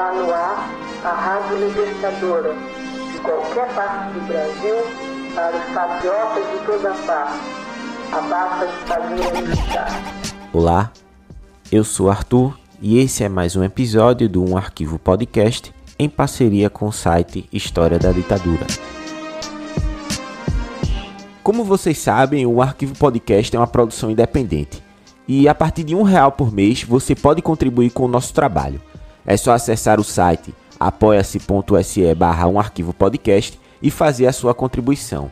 Está no ar a Rádio Libertadora, de qualquer parte do Brasil, para os patriotas de toda parte. A basta de fazer militar. Olá, eu sou Arthur e esse é mais um episódio do Um Arquivo Podcast em parceria com o site História da Ditadura. Como vocês sabem, o Arquivo Podcast é uma produção independente e a partir de um real por mês você pode contribuir com o nosso trabalho. É só acessar o site apoia-se.se barra um arquivo podcast e fazer a sua contribuição.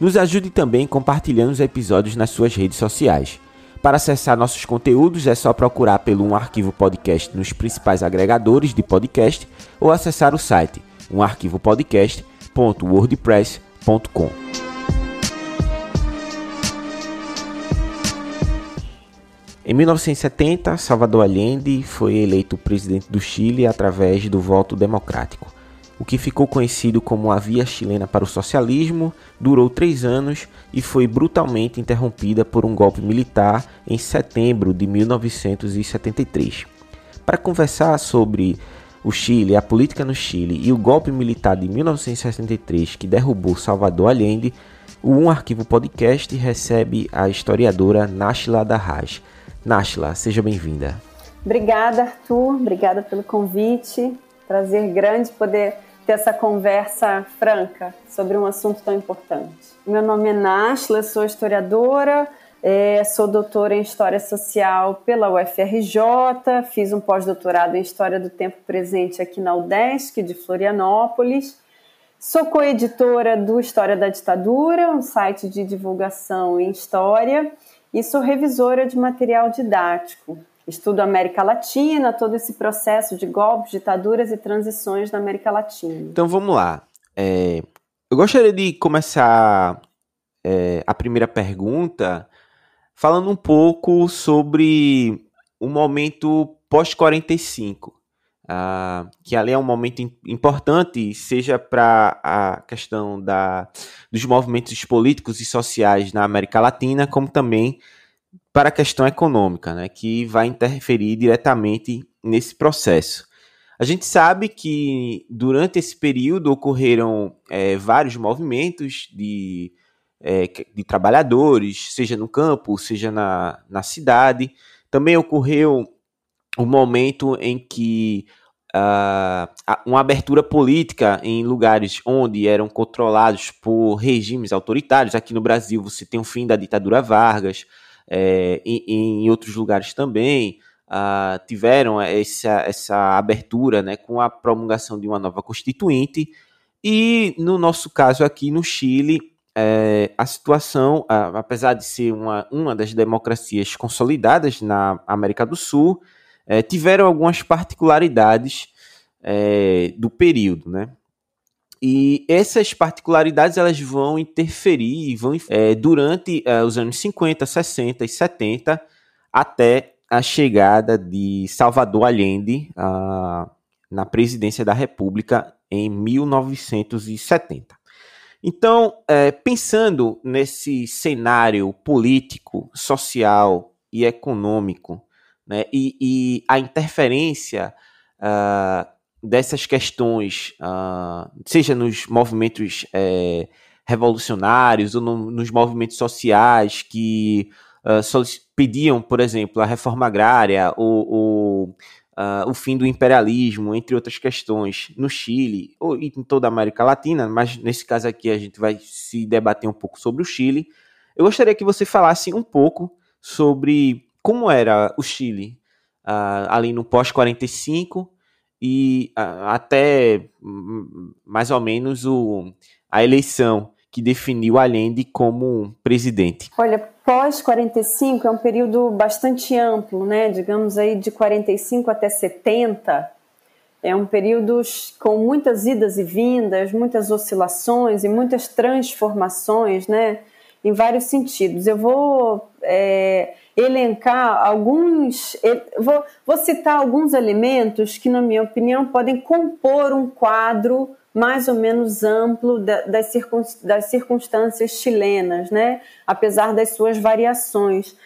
Nos ajude também compartilhando os episódios nas suas redes sociais. Para acessar nossos conteúdos é só procurar pelo Um Arquivo Podcast nos principais agregadores de podcast ou acessar o site umarquivopodcast.wordpress.com. Em 1970, Salvador Allende foi eleito presidente do Chile através do voto democrático. O que ficou conhecido como a Via Chilena para o Socialismo durou três anos e foi brutalmente interrompida por um golpe militar em setembro de 1973. Para conversar sobre o Chile, a política no Chile e o golpe militar de 1963 que derrubou Salvador Allende, o Um Arquivo Podcast recebe a historiadora Nashla Darraj. Nashla, seja bem-vinda. Obrigada, Arthur. Obrigada pelo convite. Prazer grande poder ter essa conversa franca sobre um assunto tão importante. Meu nome é Nashla, sou historiadora, é, sou doutora em História Social pela UFRJ, fiz um pós-doutorado em História do Tempo Presente aqui na UDESC de Florianópolis. Sou coeditora do História da Ditadura, um site de divulgação em história e sou revisora de material didático. Estudo América Latina, todo esse processo de golpes, ditaduras e transições na América Latina. Então vamos lá. É, eu gostaria de começar é, a primeira pergunta falando um pouco sobre o momento pós-45. Uh, que ali é um momento importante, seja para a questão da, dos movimentos políticos e sociais na América Latina, como também para a questão econômica, né, que vai interferir diretamente nesse processo. A gente sabe que durante esse período ocorreram é, vários movimentos de, é, de trabalhadores, seja no campo, seja na, na cidade. Também ocorreu o momento em que uh, uma abertura política em lugares onde eram controlados por regimes autoritários. Aqui no Brasil você tem o fim da ditadura Vargas, é, em, em, outros lugares também. Uh, tiveram essa, essa abertura né, com a promulgação de uma nova constituinte, e no nosso caso aqui no Chile, é, a situação, uh, apesar de ser uma, uma das democracias consolidadas na América do Sul, é, tiveram algumas particularidades é, do período, né? E essas particularidades elas vão interferir vão é, durante é, os anos 50, 60 e 70 até a chegada de Salvador Allende a, na presidência da República em 1970. Então, é, pensando nesse cenário político, social e econômico né? E, e a interferência uh, dessas questões, uh, seja nos movimentos é, revolucionários ou no, nos movimentos sociais que uh, pediam, por exemplo, a reforma agrária ou, ou Uh, o fim do imperialismo, entre outras questões, no Chile ou em toda a América Latina, mas nesse caso aqui a gente vai se debater um pouco sobre o Chile. Eu gostaria que você falasse um pouco sobre como era o Chile uh, ali no pós-45 e uh, até um, mais ou menos o, a eleição que definiu Allende como presidente? Olha, pós-45 é um período bastante amplo, né? Digamos aí de 45 até 70. É um período com muitas idas e vindas, muitas oscilações e muitas transformações, né? Em vários sentidos. Eu vou é, elencar alguns. Vou, vou citar alguns elementos que, na minha opinião, podem compor um quadro mais ou menos amplo das, circunstâncias chilenas, né? apesar das suas variações.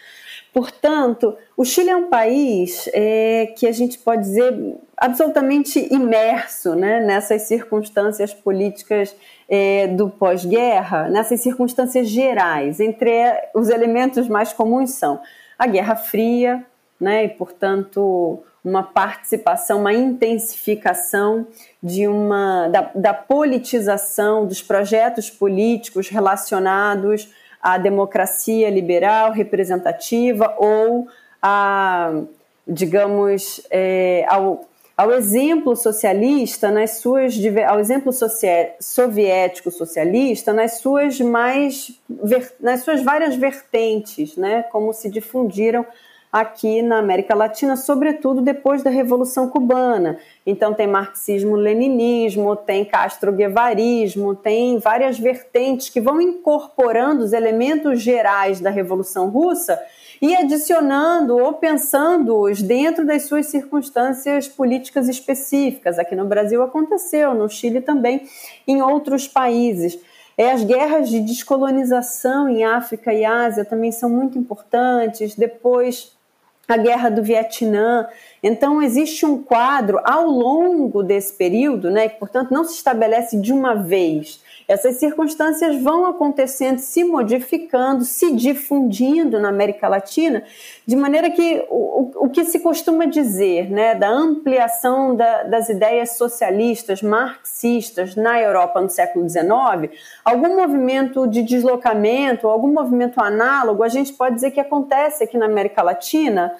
Portanto, o Chile é um país é, que a gente pode dizer absolutamente imerso né, nessas circunstâncias políticas é, do pós-guerra, nessas circunstâncias gerais. Entre os elementos mais comuns são a Guerra Fria, né, e, portanto, uma participação, uma intensificação de uma, da, da politização dos projetos políticos relacionados à democracia liberal representativa ou a, digamos, é, ao, ao exemplo socialista nas suas ao exemplo soviético socialista nas suas mais nas suas várias vertentes, né, como se difundiram aqui na América Latina, sobretudo depois da Revolução Cubana. Então tem marxismo-leninismo, tem castro-guevarismo, tem várias vertentes que vão incorporando os elementos gerais da Revolução Russa e adicionando ou pensando-os dentro das suas circunstâncias políticas específicas. Aqui no Brasil aconteceu, no Chile também, em outros países. É, as guerras de descolonização em África e Ásia também são muito importantes. Depois, a guerra do Vietnã. Então, existe um quadro ao longo desse período, né, que, portanto, não se estabelece de uma vez. Essas circunstâncias vão acontecendo, se modificando, se difundindo na América Latina, de maneira que o, o que se costuma dizer né, da ampliação da, das ideias socialistas, marxistas na Europa no século XIX, algum movimento de deslocamento, algum movimento análogo, a gente pode dizer que acontece aqui na América Latina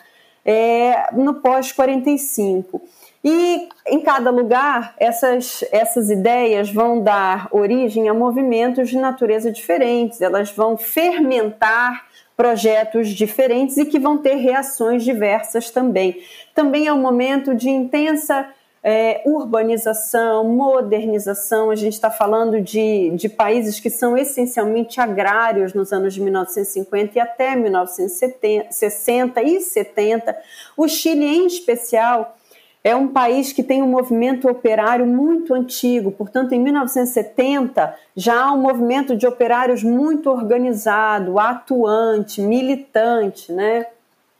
é, no pós-45. E em cada lugar, essas, essas ideias vão dar origem a movimentos de natureza diferentes, elas vão fermentar projetos diferentes e que vão ter reações diversas também. Também é um momento de intensa é, urbanização, modernização. A gente está falando de, de países que são essencialmente agrários nos anos de 1950 e até 1960 e 70. O Chile, em especial, é um país que tem um movimento operário muito antigo, portanto, em 1970 já há um movimento de operários muito organizado, atuante, militante, né?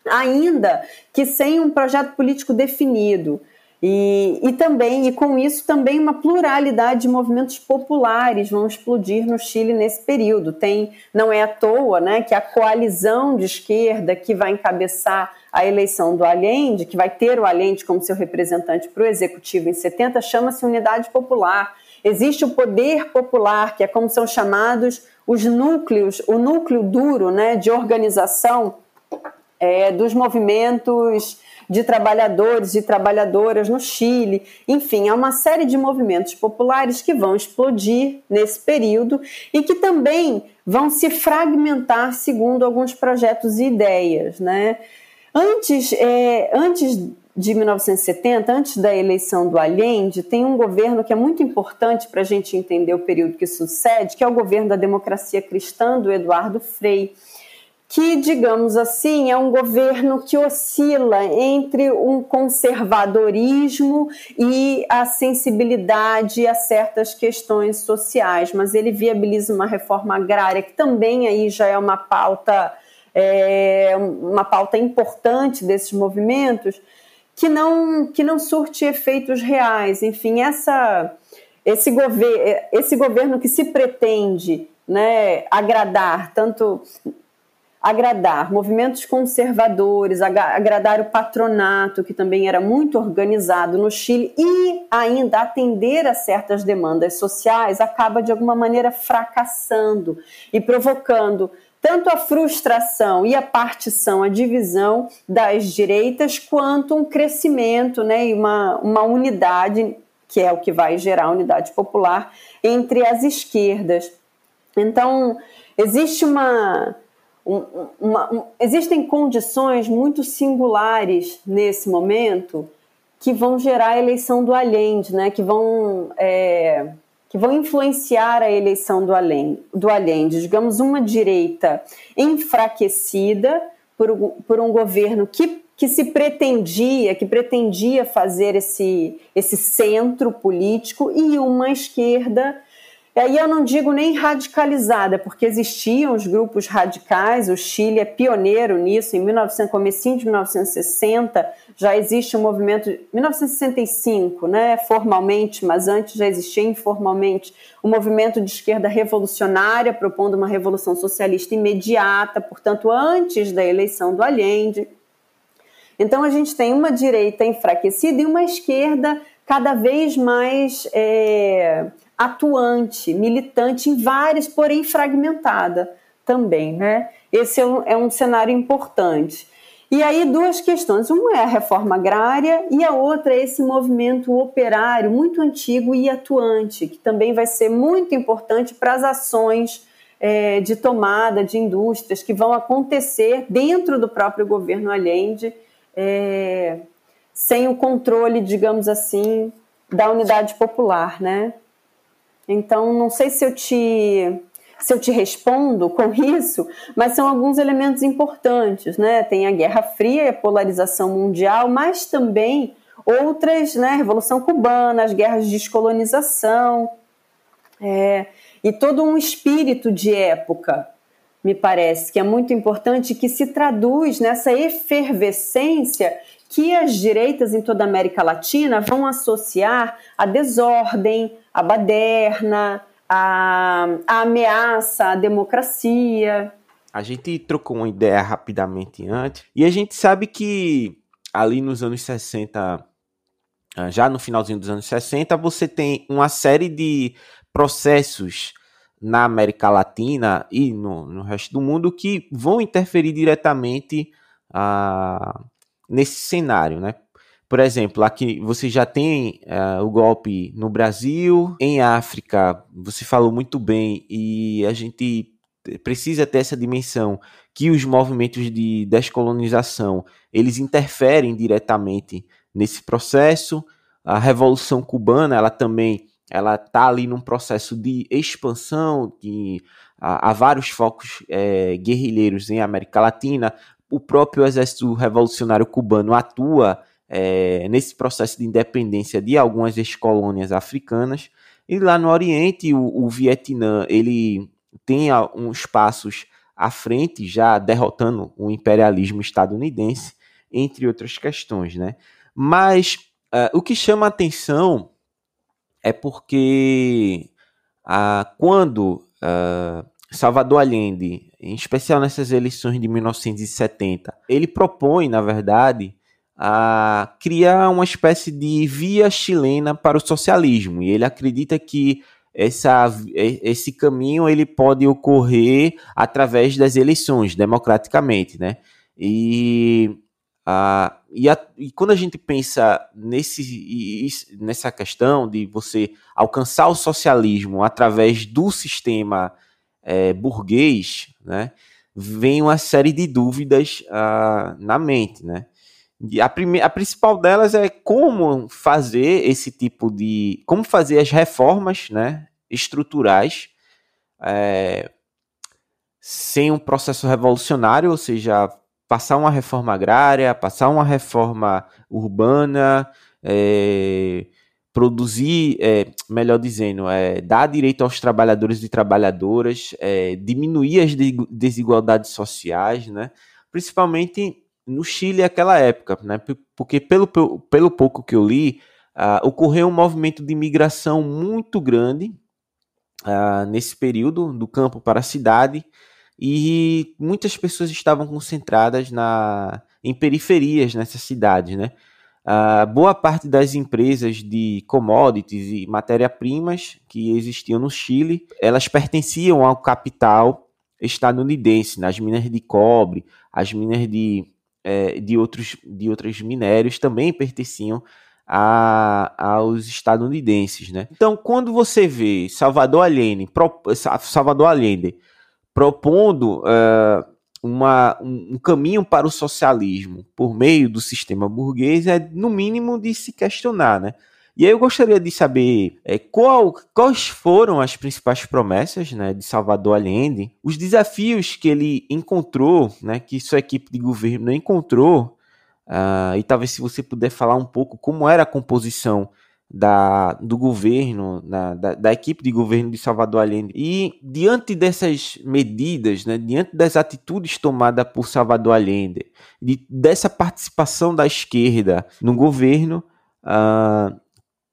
ainda que sem um projeto político definido. E, e também, e com isso, também uma pluralidade de movimentos populares vão explodir no Chile nesse período. Tem, não é à toa, né, que a coalizão de esquerda que vai encabeçar a eleição do Allende, que vai ter o Allende como seu representante para o executivo em 70, chama-se Unidade Popular. Existe o poder popular, que é como são chamados os núcleos, o núcleo duro né, de organização é, dos movimentos de trabalhadores e trabalhadoras no Chile. Enfim, há uma série de movimentos populares que vão explodir nesse período e que também vão se fragmentar segundo alguns projetos e ideias. Né? Antes, é, antes de 1970, antes da eleição do Allende, tem um governo que é muito importante para a gente entender o período que sucede, que é o governo da democracia cristã do Eduardo Frei que, digamos assim, é um governo que oscila entre um conservadorismo e a sensibilidade a certas questões sociais, mas ele viabiliza uma reforma agrária que também aí já é uma pauta é, uma pauta importante desses movimentos que não que não surte efeitos reais. Enfim, essa esse, gover esse governo que se pretende né, agradar tanto agradar movimentos conservadores, agradar o patronato, que também era muito organizado no Chile, e ainda atender a certas demandas sociais, acaba de alguma maneira fracassando e provocando tanto a frustração e a partição, a divisão das direitas, quanto um crescimento né, e uma, uma unidade, que é o que vai gerar a unidade popular, entre as esquerdas. Então, existe uma um, uma, um, existem condições muito singulares nesse momento que vão gerar a eleição do Allende, né? que, vão, é, que vão influenciar a eleição do Allende, do Allende. Digamos, uma direita enfraquecida por, por um governo que, que se pretendia, que pretendia fazer esse, esse centro político, e uma esquerda E aí eu não digo nem radicalizada, porque existiam os grupos radicais, o Chile é pioneiro nisso, em 1900, comecinho de 1960 já existe um movimento, 1965, né, formalmente, mas antes já existia informalmente, um movimento de esquerda revolucionária propondo uma revolução socialista imediata, portanto antes da eleição do Allende. Então a gente tem uma direita enfraquecida e uma esquerda cada vez mais é, atuante, militante em várias, porém fragmentada também, né? Esse é um, é um cenário importante. E aí duas questões, uma é a reforma agrária e a outra é esse movimento operário muito antigo e atuante, que também vai ser muito importante para as ações é, de tomada de indústrias que vão acontecer dentro do próprio governo Allende, é, sem o controle, digamos assim, da unidade popular, né? Então, não sei se eu te se eu te respondo com isso, mas são alguns elementos importantes, né? Tem a Guerra Fria, a polarização mundial, mas também outras, né? Revolução Cubana, as guerras de descolonização, é, e todo um espírito de época, me parece, que é muito importante, que se traduz nessa efervescência que as direitas em toda a América Latina vão associar à desordem, à baderna, à, ameaça à democracia. A gente trocou uma ideia rapidamente antes, e a gente sabe que ali nos anos 60, ah, já no finalzinho dos anos 60, você tem uma série de processos na América Latina e no, no resto do mundo que vão interferir diretamente uh, nesse cenário, né? Por exemplo, aqui você já tem uh, o golpe no Brasil, em África, você falou muito bem, e a gente precisa ter essa dimensão que os movimentos de descolonização eles interferem diretamente nesse processo. A Revolução Cubana, ela também ela está ali num processo de expansão, que há, vários focos é, guerrilheiros em América Latina, o próprio exército revolucionário cubano atua é, nesse processo de independência de algumas ex-colônias africanas. E lá no Oriente, o, o Vietnã ele tem uns passos à frente, já derrotando o imperialismo estadunidense, entre outras questões. Né? Mas uh, o que chama a atenção é porque uh, quando uh, Salvador Allende, em especial nessas eleições de 1970, ele propõe, na verdade, a criar uma espécie de via chilena para o socialismo. E ele acredita que essa, esse caminho ele pode ocorrer através das eleições, democraticamente, né? E, a, e, a, e quando a gente pensa nesse, nessa questão de você alcançar o socialismo através do sistema é, burguês, né, vem uma série de dúvidas uh, na mente, né? A, a principal delas é como fazer esse tipo de. como fazer as reformas né, estruturais é, sem um processo revolucionário, ou seja, passar uma reforma agrária, passar uma reforma urbana, é, produzir, é, melhor dizendo, é, dar direito aos trabalhadores e trabalhadoras, é, diminuir as desigualdades sociais, né? principalmente no Chile aquela época, né? porque pelo, pelo pouco que eu li, uh, ocorreu um movimento de migração muito grande uh, nesse período, do campo para a cidade, e muitas pessoas estavam concentradas na, em periferias nessas cidades, né? Uh, boa parte das empresas de commodities e matéria-primas que existiam no Chile, elas pertenciam ao capital estadunidense, nas minas de cobre, as minas de, é, de, outros, de outros minérios também pertenciam a, aos estadunidenses. Né? Então, quando você vê Salvador Allende, Salvador Allende propondo uh, uma, um, caminho para o socialismo por meio do sistema burguês é, no mínimo, de se questionar, né? E aí eu gostaria de saber é, qual, quais foram as principais promessas né, de Salvador Allende, os desafios que ele encontrou, né, que sua equipe de governo encontrou, uh, e talvez se você puder falar um pouco como era a composição da, do governo, na, da, da, equipe de governo de Salvador Allende. E diante dessas medidas, né, diante das atitudes tomadas por Salvador Allende, de, dessa participação da esquerda no governo, uh,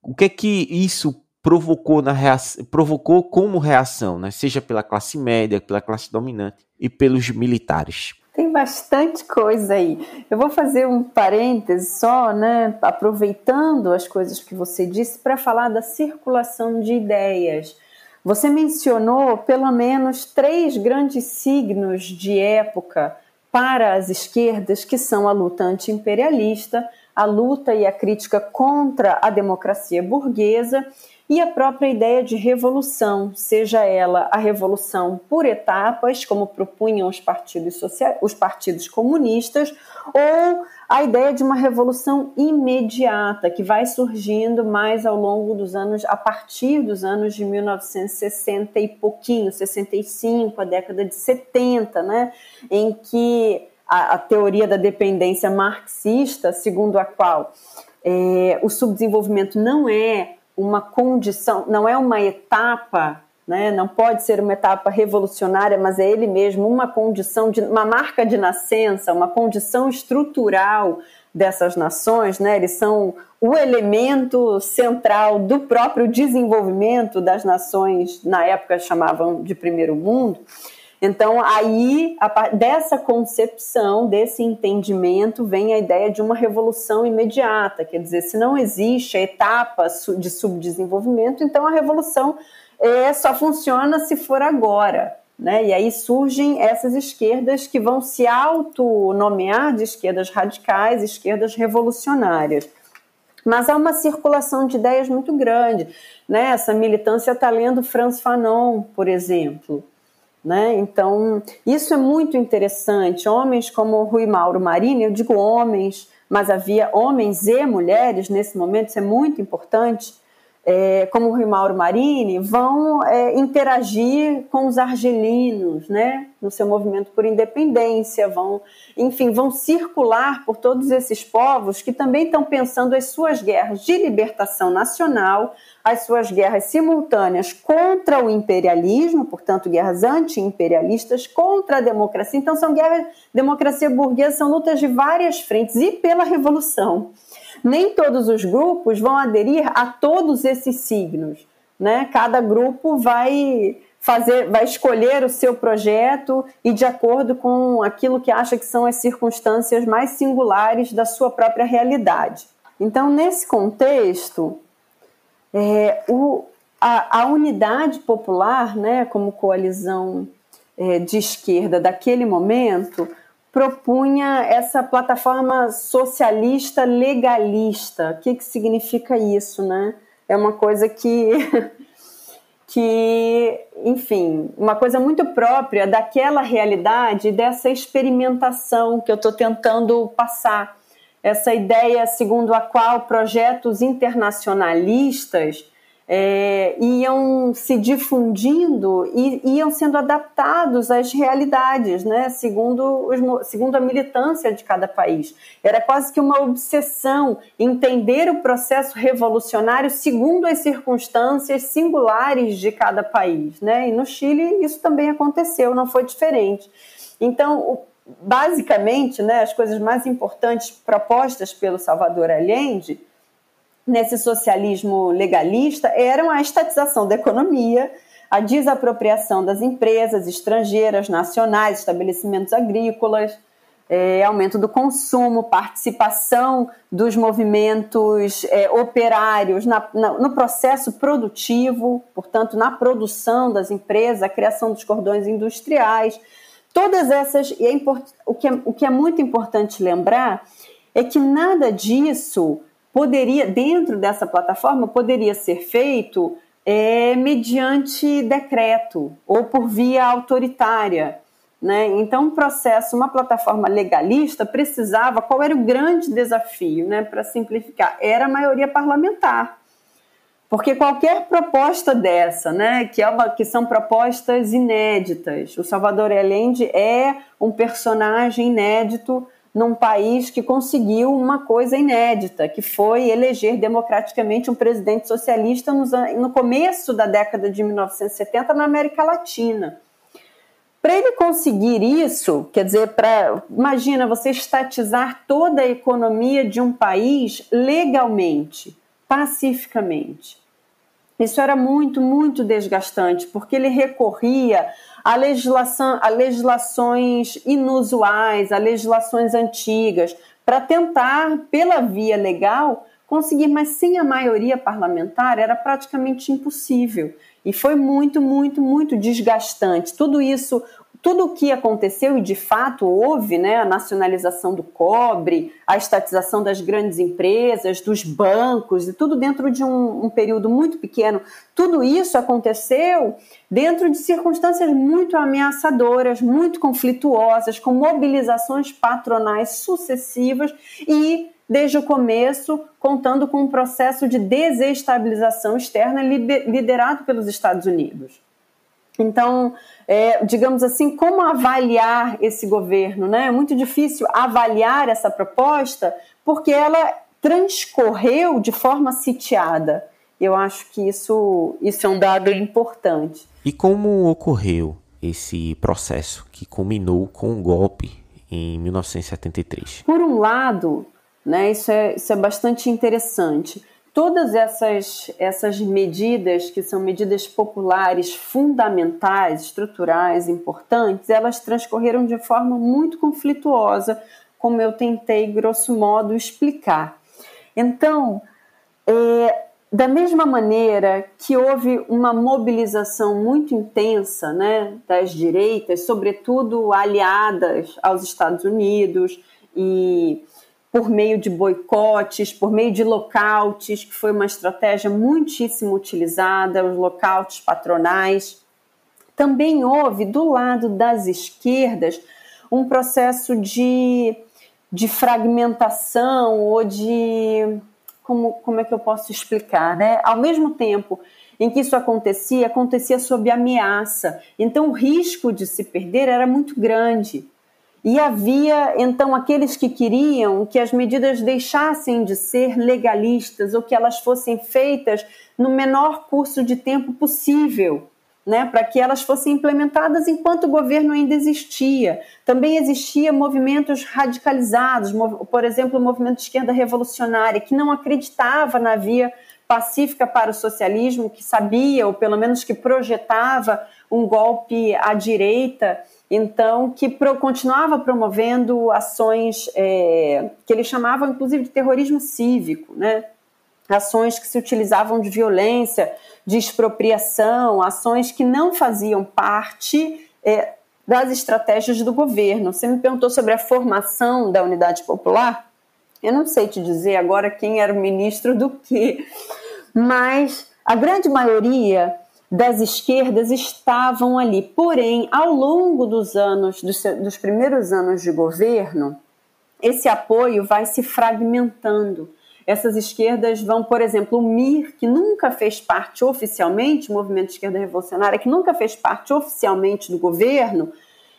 o que é que isso provocou, na reação, provocou como reação, né, seja pela classe média, pela classe dominante e pelos militares? Tem bastante coisa aí. Eu vou fazer um parêntese só, né, aproveitando as coisas que você disse, para falar da circulação de ideias. Você mencionou pelo menos três grandes signos de época para as esquerdas, que são a luta anti-imperialista, a luta e a crítica contra a democracia burguesa e a própria ideia de revolução, seja ela a revolução por etapas, como propunham os partidos, social, os partidos comunistas, ou a ideia de uma revolução imediata, que vai surgindo mais ao longo dos anos, a partir dos anos de 1960 e pouquinho, 65, a década de 70, né, em que a, a teoria da dependência marxista, segundo a qual é, o subdesenvolvimento não é uma condição, não é uma etapa, né? não pode ser uma etapa revolucionária, mas é ele mesmo uma condição, de, uma marca de nascença, uma condição estrutural dessas nações, né? eles são o elemento central do próprio desenvolvimento das nações, na época chamavam de primeiro mundo. Então, aí, dessa concepção, desse entendimento, vem a ideia de uma revolução imediata. Quer dizer, se não existe a etapa de subdesenvolvimento, então a revolução é, só funciona se for agora. Né? E aí surgem essas esquerdas que vão se autonomear de esquerdas radicais, esquerdas revolucionárias. Mas há uma circulação de ideias muito grande. Né? Essa militância está lendo Franz Fanon, por exemplo. Né? Então, isso é muito interessante. Homens como Rui Mauro Marini, eu digo homens, mas havia homens e mulheres nesse momento, isso é muito importante, é, como Rui Mauro Marini, vão é, interagir com os argelinos, né? no seu movimento por independência, vão, enfim, vão circular por todos esses povos que também estão pensando as suas guerras de libertação nacional, as suas guerras simultâneas contra o imperialismo, portanto, guerras anti-imperialistas, contra a democracia. Então, são guerras, democracia burguesa, são lutas de várias frentes e pela revolução. Nem todos os grupos vão aderir a todos esses signos. Né? Cada grupo vai fazer, vai escolher o seu projeto e de acordo com aquilo que acha que são as circunstâncias mais singulares da sua própria realidade. Então, nesse contexto, é, o, a, a, unidade popular, né, como coalizão é, de esquerda daquele momento, propunha essa plataforma socialista legalista. O que, que significa isso, né? É uma coisa que, que, enfim, uma coisa muito própria daquela realidade, dessa experimentação que eu estou tentando passar essa ideia segundo a qual projetos internacionalistas é, iam se difundindo e iam sendo adaptados às realidades, né, segundo, os, segundo a militância de cada país. Era quase que uma obsessão entender o processo revolucionário segundo as circunstâncias singulares de cada país. Né? E no Chile isso também aconteceu, não foi diferente. Então, o, basicamente, né, as coisas mais importantes propostas pelo Salvador Allende nesse socialismo legalista eram a estatização da economia, a desapropriação das empresas estrangeiras, nacionais, estabelecimentos agrícolas, é, aumento do consumo, participação dos movimentos é, operários na, na, no processo produtivo, portanto, na produção das empresas, a criação dos cordões industriais, Todas essas, e é o, que é, o que é muito importante lembrar é que nada disso poderia, dentro dessa plataforma, poderia ser feito é, mediante decreto ou por via autoritária. Né? Então, um processo, uma plataforma legalista precisava, qual era o grande desafio, né, para simplificar? Era a maioria parlamentar. Porque qualquer proposta dessa, né, que, é uma, que são propostas inéditas, o Salvador Allende é um personagem inédito num país que conseguiu uma coisa inédita, que foi eleger democraticamente um presidente socialista no começo da década de 1970 na América Latina. Para ele conseguir isso, quer dizer, para imagina você estatizar toda a economia de um país legalmente, pacificamente. Isso era muito, muito desgastante, porque ele recorria a, legislação, a legislações inusuais, a legislações antigas, para tentar, pela via legal, conseguir, mas sem a maioria parlamentar era praticamente impossível. E foi muito, muito, muito desgastante. Tudo isso, tudo o que aconteceu, e de fato houve, né, a nacionalização do cobre, a estatização das grandes empresas, dos bancos, e tudo dentro de um, um período muito pequeno, tudo isso aconteceu dentro de circunstâncias muito ameaçadoras, muito conflituosas, com mobilizações patronais sucessivas e desde o começo, contando com um processo de desestabilização externa liderado pelos Estados Unidos. Então, é, digamos assim, como avaliar esse governo? Né? É muito difícil avaliar essa proposta porque ela transcorreu de forma sitiada. Eu acho que isso, isso é um dado importante. E como ocorreu esse processo que culminou com o um golpe em 1973? Por um lado, né, isso, é, isso é bastante interessante todas essas, essas medidas, que são medidas populares fundamentais, estruturais, importantes, elas transcorreram de forma muito conflituosa, como eu tentei, grosso modo, explicar. Então, é, da mesma maneira que houve uma mobilização muito intensa né, das direitas, sobretudo aliadas aos Estados Unidos e por meio de boicotes, por meio de lockouts, que foi uma estratégia muitíssimo utilizada, os lockouts patronais. Também houve, do lado das esquerdas, um processo de, de fragmentação ou de. Como, como é que eu posso explicar? Né? Ao mesmo tempo em que isso acontecia, acontecia sob ameaça. Então, o risco de se perder era muito grande. E havia então aqueles que queriam que as medidas deixassem de ser legalistas ou que elas fossem feitas no menor curso de tempo possível, né, para que elas fossem implementadas enquanto o governo ainda existia. Também existia movimentos radicalizados, por exemplo, o movimento de esquerda revolucionária, que não acreditava na via pacífica para o socialismo, que sabia, ou pelo menos que projetava um golpe à direita então que pro, continuava promovendo ações é, que ele chamava inclusive de terrorismo cívico, né? ações que se utilizavam de violência, de expropriação, ações que não faziam parte é, das estratégias do governo. Você me perguntou sobre a formação da unidade popular. Eu não sei te dizer agora quem era o ministro do que, mas a grande maioria das esquerdas estavam ali. Porém, ao longo dos anos, dos, dos primeiros anos de governo, esse apoio vai se fragmentando. Essas esquerdas vão, por exemplo, o MIR, que nunca fez parte oficialmente, o Movimento Esquerda Revolucionária, que nunca fez parte oficialmente do governo,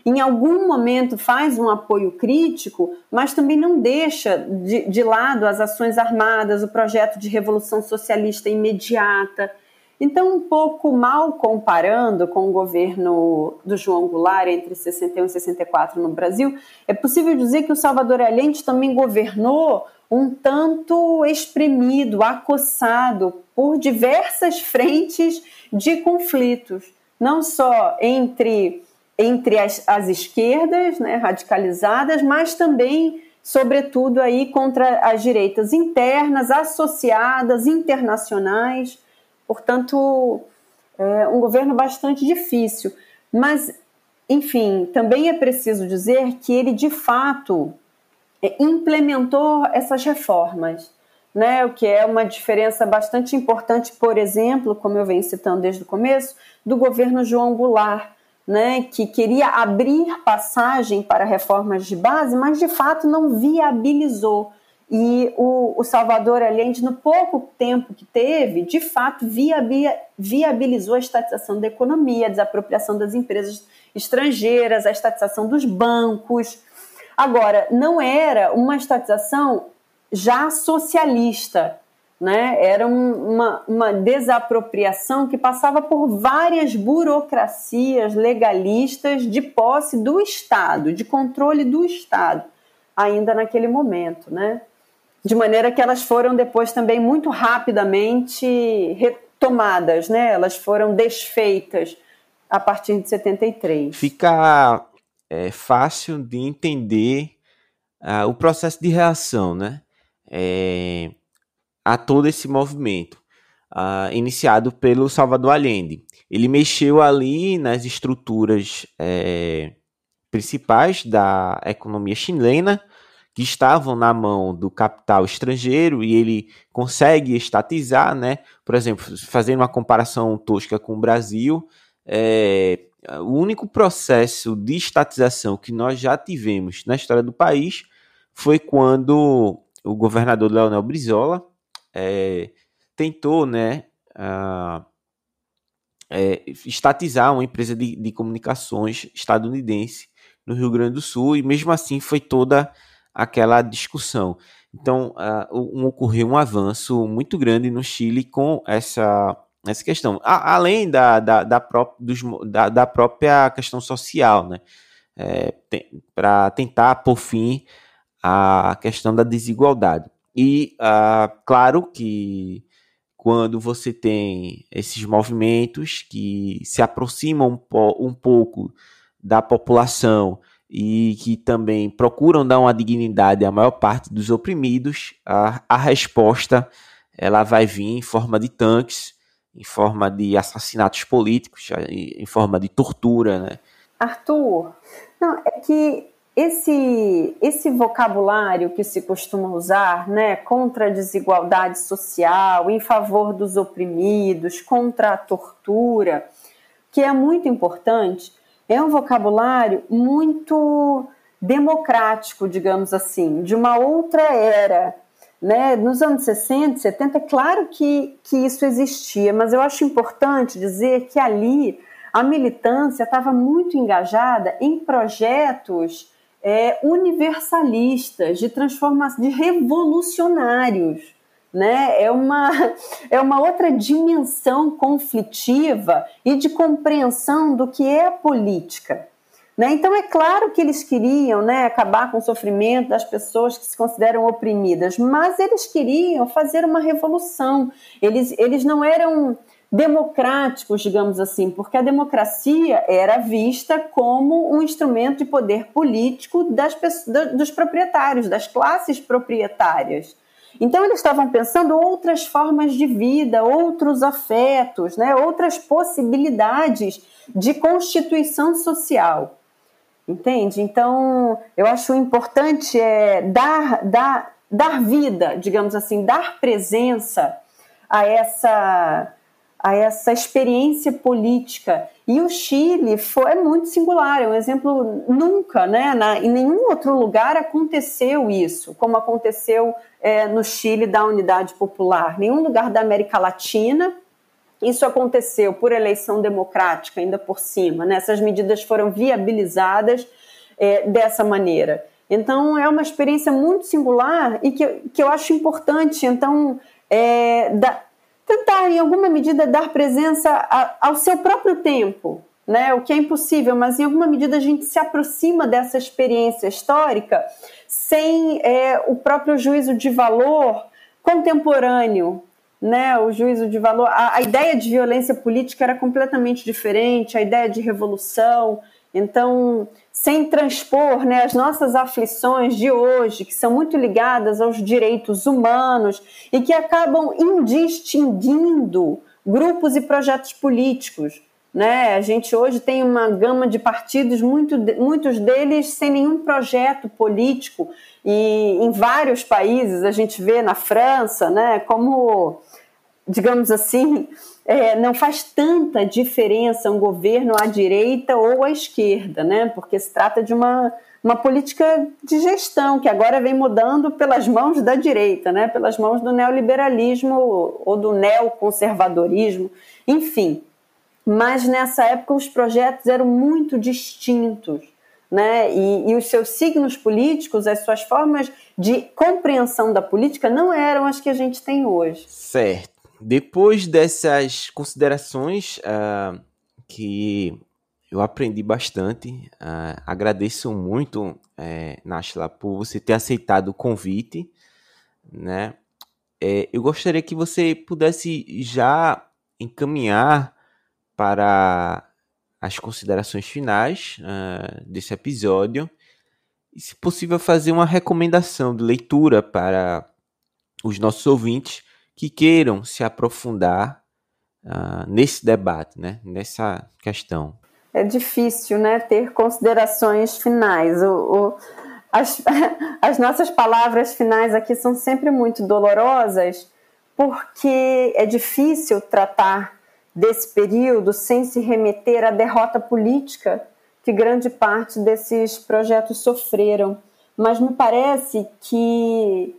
em algum momento faz um apoio crítico, mas também não deixa de, de lado as ações armadas, o projeto de revolução socialista imediata. Então, um pouco mal comparando com o governo do João Goulart entre 61 e 64 no Brasil, é possível dizer que o Salvador Allende também governou um tanto exprimido, acossado por diversas frentes de conflitos, não só entre, entre as, as esquerdas né, radicalizadas, mas também, sobretudo, aí contra as direitas internas, associadas, internacionais. Portanto, é um governo bastante difícil. Mas, enfim, também é preciso dizer que ele, de fato, é, implementou essas reformas. Né, o que é uma diferença bastante importante, por exemplo, como eu venho citando desde o começo, do governo João Goulart, né, que queria abrir passagem para reformas de base, mas de fato não viabilizou. E o, o Salvador Allende, no pouco tempo que teve, de fato viabilizou a estatização da economia, a desapropriação das empresas estrangeiras, a estatização dos bancos, Agora, não era uma estatização já socialista, né? Era um, uma, uma desapropriação que passava por várias burocracias legalistas de posse do Estado, de controle do Estado, ainda naquele momento, né? De maneira que elas foram depois também muito rapidamente retomadas, né? Elas foram desfeitas a partir de 73. Fica é, fácil de entender uh, o processo de reação, né? É, a todo esse movimento uh, iniciado pelo Salvador Allende. Ele mexeu ali nas estruturas é, principais da economia chilena, que estavam na mão do capital estrangeiro e ele consegue estatizar, né? Por exemplo, fazendo uma comparação tosca com o Brasil, é, o único processo de estatização que nós já tivemos na história do país foi quando o governador Leonel Brizola é, tentou, né, a, é, estatizar uma empresa de, de comunicações estadunidense no Rio Grande do Sul e mesmo assim foi toda aquela discussão. Então, uh, um, ocorreu um avanço muito grande no Chile com essa, essa questão, a, além da, da, da, pró dos, da, da, própria questão social, né? É, para tentar por fim a questão da desigualdade. E uh, claro que quando você tem esses movimentos que se aproximam um, um pouco da população e que também procuram dar uma dignidade à maior parte dos oprimidos, a, a resposta ela vai vir em forma de tanques, em forma de assassinatos políticos, em forma de tortura, né? Arthur, não, é que esse, esse vocabulário que se costuma usar, né, contra a desigualdade social, em favor dos oprimidos, contra a tortura, que é muito importante, é um vocabulário muito democrático, digamos assim, de uma outra era. Né? Nos anos 60, 70, é claro que, que isso existia, mas eu acho importante dizer que ali a militância estava muito engajada em projetos é, universalistas, de transformação, de revolucionários. Né? É, uma, é uma outra dimensão conflitiva e de compreensão do que é a política. Né? Então, é claro que eles queriam né, acabar com o sofrimento das pessoas que se consideram oprimidas, mas eles queriam fazer uma revolução. Eles, eles não eram democráticos, digamos assim, porque a democracia era vista como um instrumento de poder político das, dos proprietários, das classes proprietárias. Então eles estavam pensando outras formas de vida, outros afetos, né, outras possibilidades de constituição social. Entende? Então, eu acho importante é dar, dar, dar vida, digamos assim, dar presença a essa a essa experiência política. E o Chile foi muito singular, é um exemplo nunca, né, na, em nenhum outro lugar aconteceu isso, como aconteceu é, no Chile da Unidade Popular. Nenhum lugar da América Latina isso aconteceu por eleição democrática, ainda por cima. Né? Essas medidas foram viabilizadas é, dessa maneira. Então, é uma experiência muito singular e que, que eu acho importante. Então, é, da, tentar, em alguma medida, dar presença a, ao seu próprio tempo, né? o que é impossível, mas em alguma medida a gente se aproxima dessa experiência histórica sem é, o próprio juízo de valor contemporâneo. Né, o juízo de valor, a, a ideia de violência política era completamente diferente, a ideia de revolução, então, sem transpor né, as nossas aflições de hoje, que são muito ligadas aos direitos humanos e que acabam indistinguindo grupos e projetos políticos. Né? A gente hoje tem uma gama de partidos, muito, muitos deles sem nenhum projeto político, e em vários países, a gente vê na França, né, como, digamos assim, é, não faz tanta diferença um governo à direita ou à esquerda, né? Porque se trata de uma, uma política de gestão que agora vem mudando pelas mãos da direita, né? Pelas mãos do neoliberalismo ou do neoconservadorismo, enfim. Mas nessa época os projetos eram muito distintos. né? E, e, os seus signos políticos, as suas formas de compreensão da política não eram as que a gente tem hoje. Certo. Depois dessas considerações uh, que eu aprendi bastante, uh, agradeço muito, uh, Nashla, por você ter aceitado o convite, né? É, eu gostaria que você pudesse já encaminhar para as considerações finais uh, desse episódio e, se possível, fazer uma recomendação de leitura para os nossos ouvintes que queiram se aprofundar uh, nesse debate, né, nessa questão. É difícil, né, ter considerações finais. O, o, as, as nossas palavras finais aqui são sempre muito dolorosas, porque é difícil tratar desse período sem se remeter à derrota política que grande parte desses projetos sofreram. Mas me parece que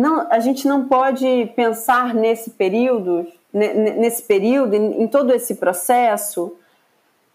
não, a gente não pode pensar nesse período, nesse período, em, todo esse processo,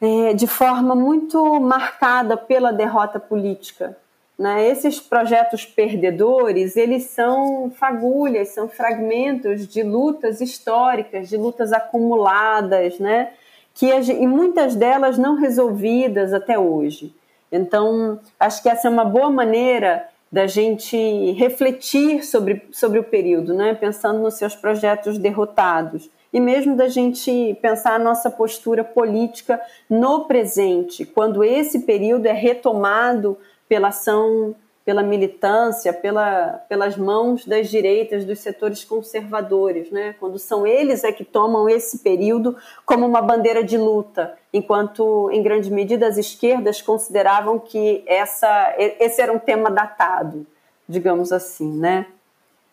é, de forma muito marcada pela derrota política. Né? Esses projetos perdedores, eles são fagulhas, são fragmentos de lutas históricas, de lutas acumuladas, né? que, e muitas delas não resolvidas até hoje. Então, acho que essa é uma boa maneira da gente refletir sobre, sobre o período, né? pensando nos seus projetos derrotados. E mesmo da gente pensar a nossa postura política no presente, quando esse período é retomado pela ação, pela militância, pela, pelas mãos das direitas, dos setores conservadores, né? quando são eles é que tomam esse período como uma bandeira de luta, enquanto, em grande medida, as esquerdas consideravam que essa, esse era um tema datado, digamos assim. Né?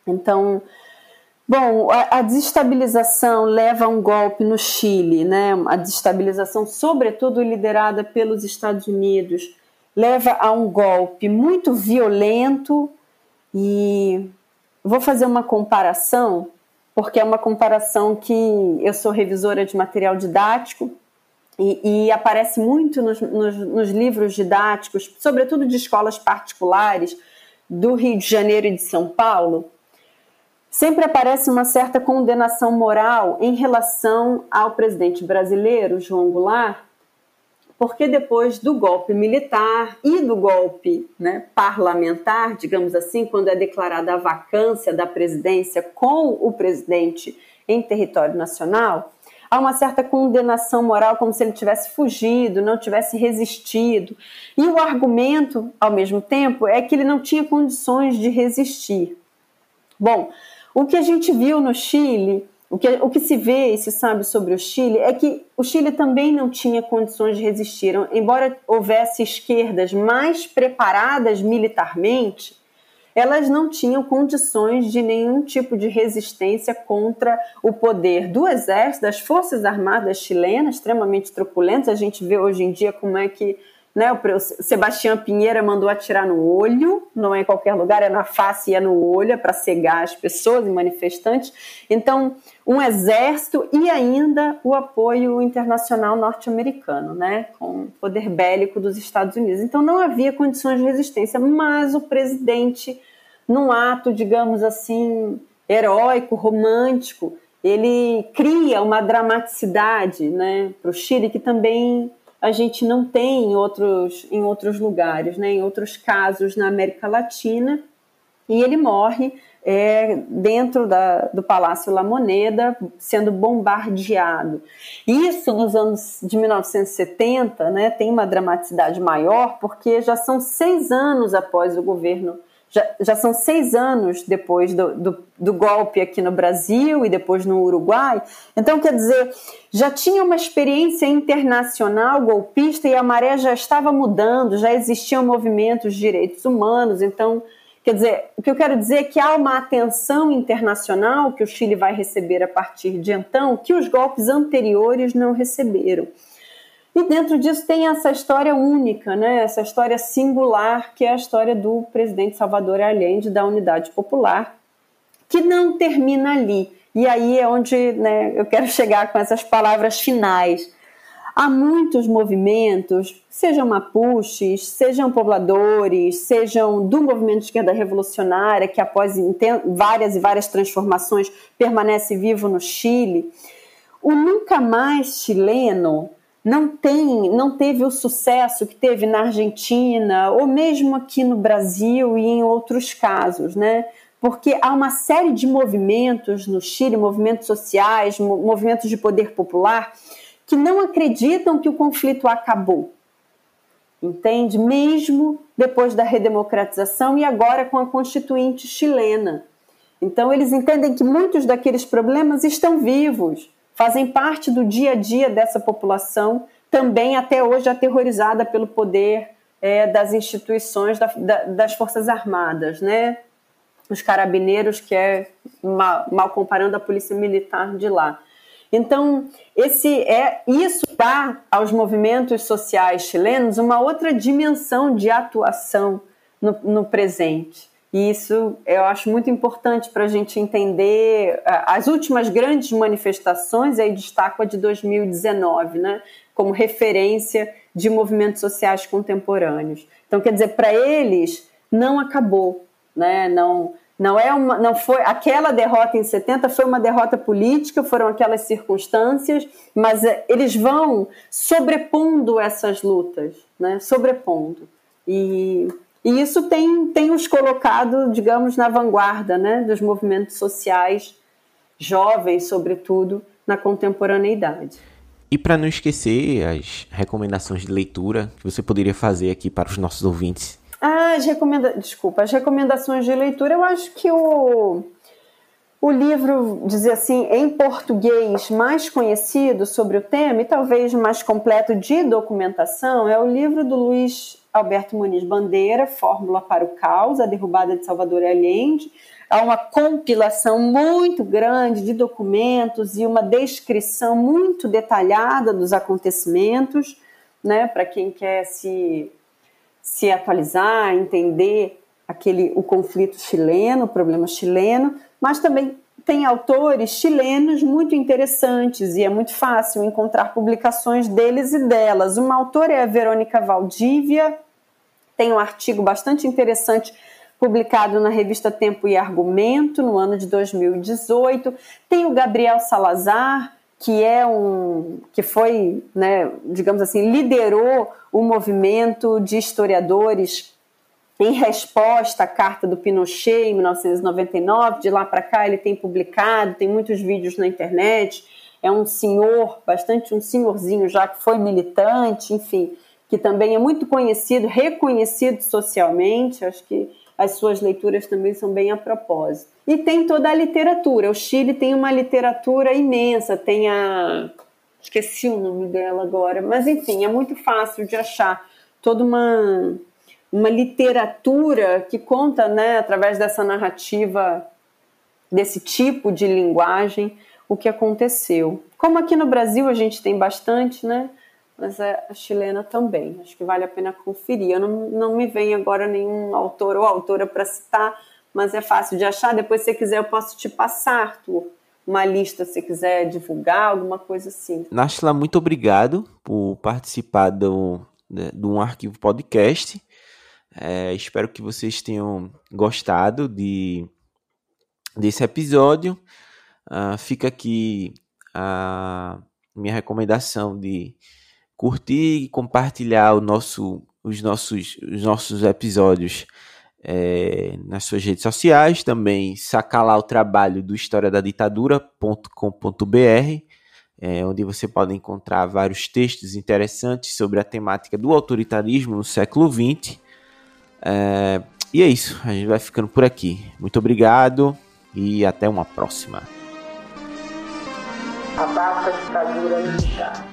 Então, Bom, a, a, desestabilização leva a um golpe no Chile, né? A desestabilização, sobretudo liderada pelos Estados Unidos, leva a um golpe muito violento e vou fazer uma comparação, porque é uma comparação que eu sou revisora de material didático e, e aparece muito nos, nos, nos livros didáticos, sobretudo de escolas particulares do Rio de Janeiro e de São Paulo. Sempre aparece uma certa condenação moral em relação ao presidente brasileiro, João Goulart, porque depois do golpe militar e do golpe né, parlamentar, digamos assim, quando é declarada a vacância da presidência com o presidente em território nacional, há uma certa condenação moral, como se ele tivesse fugido, não tivesse resistido. E o argumento, ao mesmo tempo, é que ele não tinha condições de resistir. Bom, o que a gente viu no Chile o que, o que se vê e se sabe sobre o Chile é que o Chile também não tinha condições de resistir. Embora houvesse esquerdas mais preparadas militarmente, elas não tinham condições de nenhum tipo de resistência contra o poder do exército, das forças armadas chilenas, extremamente truculentas. A gente vê hoje em dia como é que né? O Sebastião Pinheira mandou atirar no olho, não é em qualquer lugar, é na face e é no olho, é para cegar as pessoas e manifestantes. Então, um exército e ainda o apoio internacional norte-americano, né? com o poder bélico dos Estados Unidos. Então, não havia condições de resistência, mas o presidente, num ato, digamos assim, heróico, romântico, ele cria uma dramaticidade né, para o Chile que também a gente não tem em outros, em outros lugares, né, em outros casos na América Latina, e ele morre é, dentro da, do Palácio La Moneda, sendo bombardeado. Isso nos anos de 1970 né, tem uma dramaticidade maior, porque já são seis anos após o governo já, já são seis anos depois do, do, do, golpe aqui no Brasil e depois no Uruguai. Então, quer dizer, já tinha uma experiência internacional golpista e a maré já estava mudando, já existiam movimentos de direitos humanos. Então, quer dizer, o que eu quero dizer é que há uma atenção internacional que o Chile vai receber a partir de então, que os golpes anteriores não receberam. E dentro disso tem essa história única, né? essa história singular, que é a história do presidente Salvador Allende, da Unidade Popular, que não termina ali. E aí é onde né, eu quero chegar com essas palavras finais. há muitos movimentos, sejam mapuches, sejam pobladores, sejam do movimento de esquerda revolucionária, que após várias e várias transformações permanece vivo no Chile. O nunca mais chileno não tem, não teve o sucesso que teve na Argentina ou mesmo aqui no Brasil e em outros casos, né? Porque há uma série de movimentos no Chile, movimentos sociais, movimentos de poder popular, que não acreditam que o conflito acabou. Entende? Mesmo depois da redemocratização e agora com a Constituinte chilena. Então, eles entendem que muitos daqueles problemas estão vivos, fazem parte do dia a dia dessa população, também até hoje aterrorizada pelo poder é, das instituições da, da, das Forças Armadas, né? Os carabineiros, que é mal, mal comparando a polícia militar de lá. Então, esse é isso dá aos movimentos sociais chilenos uma outra dimensão de atuação no, no presente. E isso eu acho muito importante para a gente entender as últimas grandes manifestações, aí destaco a de 2019, né, como referência de movimentos sociais contemporâneos. Então, quer dizer, para eles não acabou, né, não, não é uma, não foi aquela derrota em 70 foi uma derrota política, foram aquelas circunstâncias, mas é, eles vão sobrepondo essas lutas, né? Sobrepondo. E, e isso tem, tem os colocado, digamos, na vanguarda, né, dos movimentos sociais jovens, sobretudo, na contemporaneidade. E para não esquecer as recomendações de leitura que você poderia fazer aqui para os nossos ouvintes ah, as recomenda... Desculpa, as recomendações de leitura, eu acho que o, o livro, dizer assim, em português mais conhecido sobre o tema e talvez mais completo de documentação é o livro do Luiz Alberto Muniz Bandeira, Fórmula para o Caos, a derrubada de Salvador Allende. Há uma compilação muito grande de documentos e uma descrição muito detalhada dos acontecimentos, né, para quem quer se se atualizar, entender aquele o conflito chileno, o problema chileno, mas também tem autores chilenos muito interessantes e é muito fácil encontrar publicações deles e delas. Uma autora é a Verônica Valdívia, tem um artigo bastante interessante publicado na revista Tempo e Argumento no ano de 2018. Tem o Gabriel Salazar, que é um que foi, né, digamos assim, liderou o movimento de historiadores em resposta à carta do Pinochet em 1999. De lá para cá ele tem publicado, tem muitos vídeos na internet. É um senhor, bastante um senhorzinho já que foi militante, enfim, que também é muito conhecido, reconhecido socialmente. Acho que as suas leituras também são bem a propósito. E tem toda a literatura. O Chile tem uma literatura imensa, tem a. Esqueci o nome dela agora, mas enfim, é muito fácil de achar toda uma, uma literatura que conta, né, através dessa narrativa, desse tipo de linguagem, o que aconteceu. Como aqui no Brasil a gente tem bastante, né? mas é a chilena também. Acho que vale a pena conferir. Eu não, não me vem agora nenhum autor ou autora para citar, mas é fácil de achar. Depois, se quiser, eu posso te passar, Arthur, uma lista, se quiser divulgar, alguma coisa assim. Nashla, muito obrigado por participar do, de, um arquivo podcast. É, espero que vocês tenham gostado de, desse episódio. Uh, fica aqui a minha recomendação de curtir e compartilhar nosso, os, nossos, os nossos episódios é, nas suas redes sociais, também sacar lá o trabalho do historiadaditadura.com.br, é, onde você pode encontrar vários textos interessantes sobre a temática do autoritarismo no século XX. É, e é isso, a gente vai ficando por aqui. Muito obrigado e até uma próxima. A.